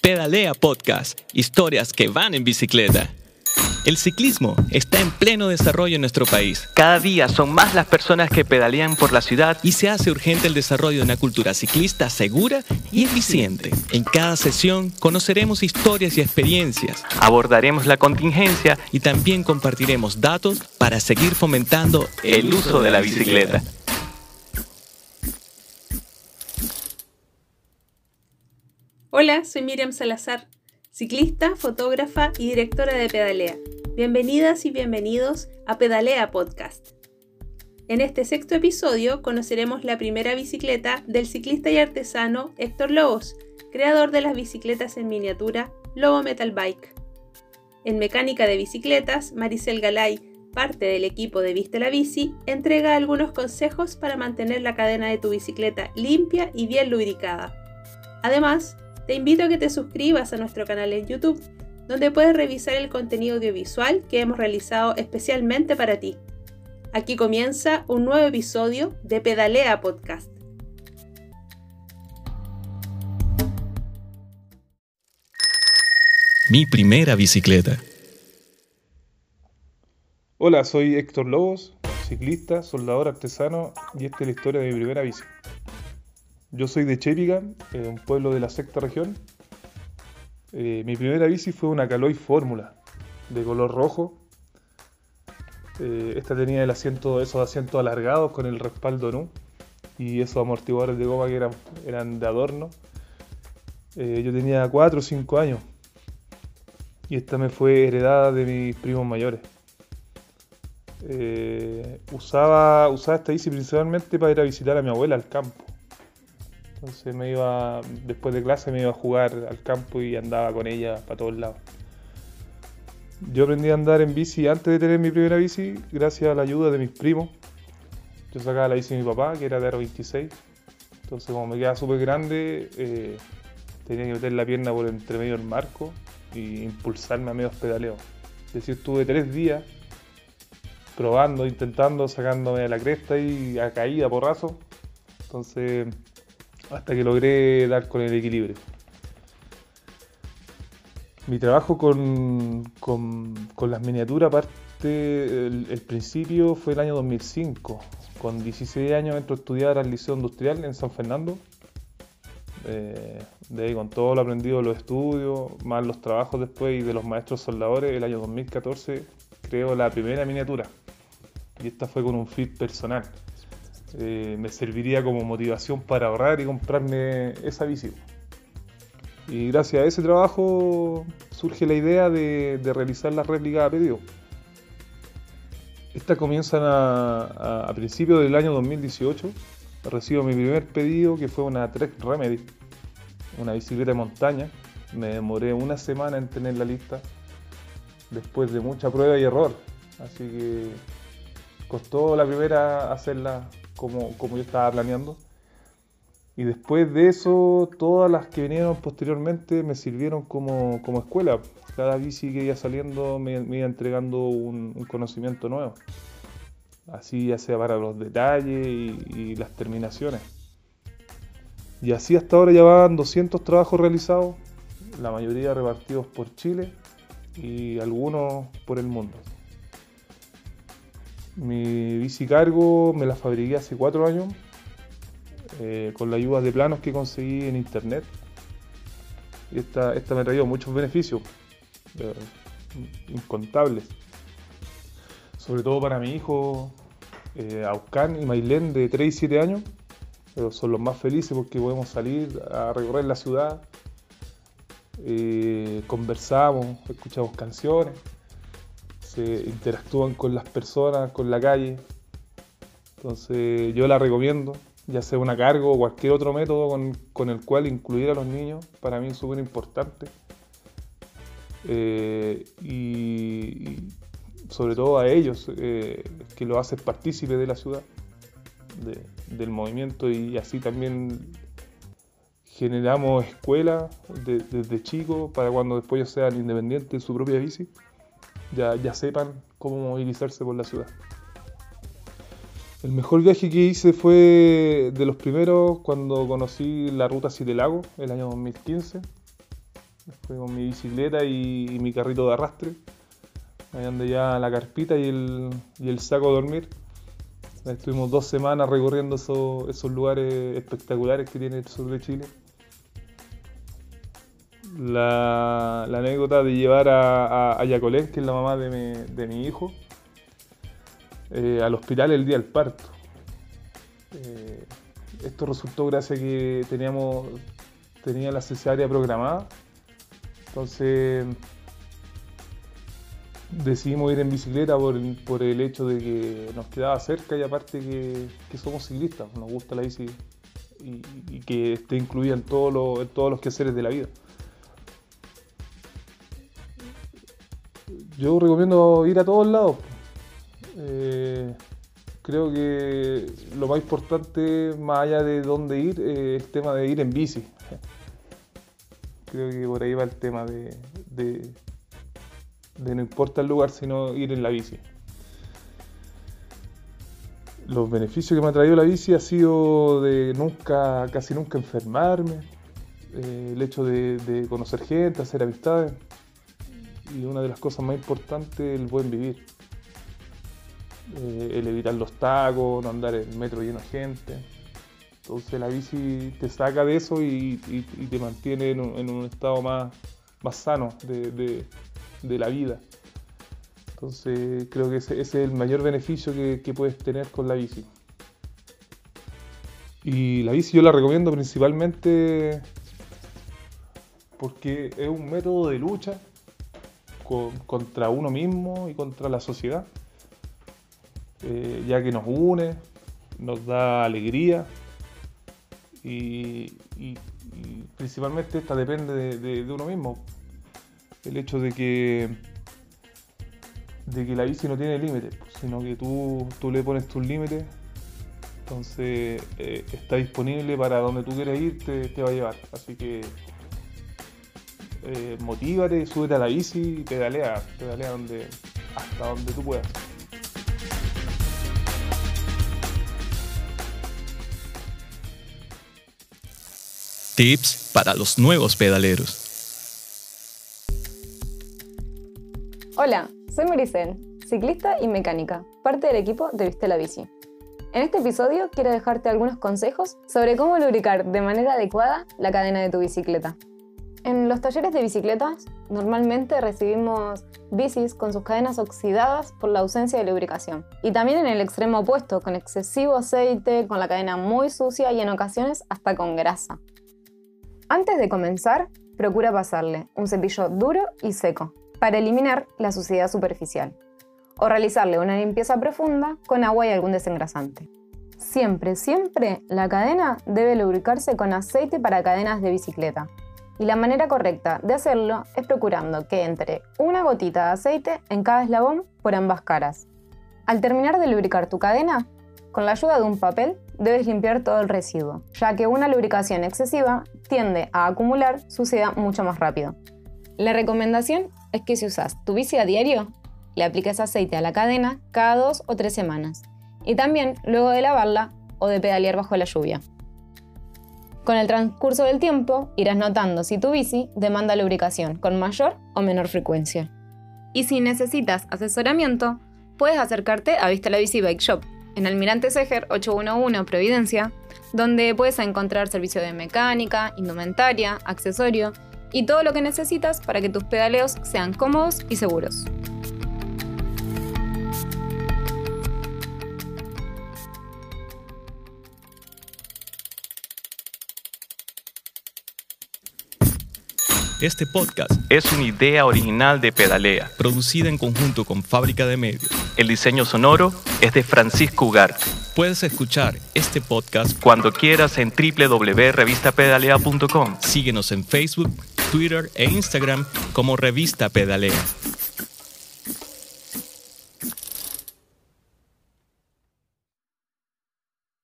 Pedalea Podcast, historias que van en bicicleta. El ciclismo está en pleno desarrollo en nuestro país. Cada día son más las personas que pedalean por la ciudad y se hace urgente el desarrollo de una cultura ciclista segura y eficiente. En cada sesión conoceremos historias y experiencias, abordaremos la contingencia y también compartiremos datos para seguir fomentando el uso de la bicicleta. Hola, soy Miriam Salazar, ciclista, fotógrafa y directora de Pedalea. Bienvenidas y bienvenidos a Pedalea Podcast. En este sexto episodio conoceremos la primera bicicleta del ciclista y artesano Héctor Lobos, creador de las bicicletas en miniatura Lobo Metal Bike. En mecánica de bicicletas, Maricel Galay, parte del equipo de Viste la Bici, entrega algunos consejos para mantener la cadena de tu bicicleta limpia y bien lubricada. Además, te invito a que te suscribas a nuestro canal en YouTube, donde puedes revisar el contenido audiovisual que hemos realizado especialmente para ti. Aquí comienza un nuevo episodio de Pedalea Podcast. Mi primera bicicleta. Hola, soy Héctor Lobos, ciclista, soldador artesano y esta es la historia de mi primera bici. Yo soy de Chepiga, eh, un pueblo de la sexta región. Eh, mi primera bici fue una Caloi Fórmula de color rojo. Eh, esta tenía el asiento, esos asientos alargados con el respaldo NU y esos amortiguadores de goma que eran, eran de adorno. yo tenía 4 o 5 años y esta me fue heredada de mis primos mayores. usaba, usaba esta bici principalmente para ir a visitar a mi abuela al campo. Entonces me iba, después de clase me iba a jugar al campo y andaba con ella para todos lados. Yo aprendí a andar en bici antes de tener mi primera bici, gracias a la ayuda de mis primos. Yo sacaba la bici de mi papá, que era de R26. Entonces como me quedaba súper grande, eh, tenía que meter la pierna por entre medio del marco y impulsarme a medios pedaleos. Es decir, estuve tres días probando, intentando, sacándome de la cresta y a caída, porrazo. Entonces hasta que logré dar con el equilibrio. Mi trabajo con, las miniaturas, aparte, el, principio fue el año 2005. Con 16 años entro a estudiar al Liceo Industrial en San Fernando. Eh, de ahí con todo lo aprendido los estudios, más los trabajos después y de los maestros soldadores, el año 2014 creo la primera miniatura. Y esta fue con un fit personal. Eh, me serviría como motivación para ahorrar y comprarme esa bici. Y gracias a ese trabajo surge la idea de, realizar las réplicas a pedido. Estas comienzan a, principios del año 2018. Recibo mi primer pedido que fue una Trek Remedy, una bicicleta de montaña. Me demoré una semana en tener la lista después de mucha prueba y error. Así que costó la primera hacerla como, como yo estaba planeando. Y después de eso, todas las que vinieron posteriormente me sirvieron como, como escuela. Cada bici que iba saliendo me, iba entregando un, conocimiento nuevo. Así ya sea para los detalles y, las terminaciones. Y así hasta ahora ya van 200 trabajos realizados, la mayoría repartidos por Chile y algunos por el mundo. Mi bici cargo me la fabriqué hace cuatro años eh, con la ayuda de planos que conseguí en internet. Y esta, esta me ha traído muchos beneficios, eh, incontables. Sobre todo para mi hijo, eh, y Mailén de 3 y 7 años. Son los más felices porque podemos salir a recorrer la ciudad, conversamos, escuchamos canciones se interactúan con las personas, con la calle. Entonces yo la recomiendo, ya sea una cargo o cualquier otro método con, el cual incluir a los niños, para mí es súper importante. Eh, y, sobre todo a ellos, eh, que lo hacen partícipe de la ciudad, del movimiento y así también generamos escuelas desde chicos para cuando después ya sean independientes de su propia bici ya, sepan cómo movilizarse por la ciudad. El mejor viaje que hice fue de los primeros cuando conocí la ruta Siete Lago, el año 2015. Fui con mi bicicleta y, mi carrito de arrastre. Ahí ande ya la carpita y el, y el saco de dormir. Estuvimos dos semanas recorriendo esos, lugares espectaculares que tiene el sur de Chile. La, anécdota de llevar a, a, que es la mamá de mi, hijo, eh, al hospital el día del parto. Eh, esto resultó gracias a que teníamos tenía la cesárea programada. Entonces decidimos ir en bicicleta por, el hecho de que nos quedaba cerca y aparte que, somos ciclistas, nos gusta la bici y, que esté incluida en, todo en todos los quehaceres de la vida. Yo recomiendo ir a todos lados. Eh, creo que lo más importante, más allá de dónde ir, es el tema de ir en bici. Creo que por ahí va el tema de, de, no importa el lugar, sino ir en la bici. Los beneficios que me ha traído la bici ha sido de nunca, casi nunca enfermarme, eh, el hecho de, conocer gente, hacer amistades y una de las cosas más importantes, el buen vivir. Eh, el evitar los tacos, no andar en metro lleno de gente. Entonces la bici te saca de eso y, te mantiene en un, estado más, más sano de, la vida. Entonces creo que ese, es el mayor beneficio que, puedes tener con la bici. Y la bici yo la recomiendo principalmente porque es un método de lucha contra uno mismo y contra la sociedad, eh, ya que nos une, nos da alegría, y, principalmente esta depende de, uno mismo. El hecho de que, de que la bici no tiene límites, sino que tú, tú le pones tus límites, entonces eh, está disponible para donde tú quieras ir, te, va a llevar. Así que eh, motívate, súbete a la bici y pedalea, pedalea donde, hasta donde tú puedas. Tips para los nuevos pedaleros. Hola, soy Maricel, ciclista y mecánica, parte del equipo de Viste la Bici. En este episodio quiero dejarte algunos consejos sobre cómo lubricar de manera adecuada la cadena de tu bicicleta. En los talleres de bicicletas normalmente recibimos bicis con sus cadenas oxidadas por la ausencia de lubricación. Y también en el extremo opuesto, con excesivo aceite, con la cadena muy sucia y en ocasiones hasta con grasa. Antes de comenzar, procura pasarle un cepillo duro y seco para eliminar la suciedad superficial o realizarle una limpieza profunda con agua y algún desengrasante. Siempre, siempre la cadena debe lubricarse con aceite para cadenas de bicicleta. Y la manera correcta de hacerlo es procurando que entre una gotita de aceite en cada eslabón por ambas caras. Al terminar de lubricar tu cadena, con la ayuda de un papel debes limpiar todo el residuo, ya que una lubricación excesiva tiende a acumular suciedad mucho más rápido. La recomendación es que si usas tu bici a diario, le apliques aceite a la cadena cada dos o tres semanas, y también luego de lavarla o de pedalear bajo la lluvia. Con el transcurso del tiempo irás notando si tu bici demanda lubricación con mayor o menor frecuencia. Y si necesitas asesoramiento, puedes acercarte a Vista la Bici Bike Shop en Almirante Seger 811 Providencia, donde puedes encontrar servicio de mecánica, indumentaria, accesorio y todo lo que necesitas para que tus pedaleos sean cómodos y seguros. Este podcast es una idea original de Pedalea, producida en conjunto con Fábrica de Medios. El diseño sonoro es de Francisco Ugarte. Puedes escuchar este podcast cuando quieras en www.revistapedalea.com. Síguenos en Facebook, Twitter e Instagram como Revista Pedalea.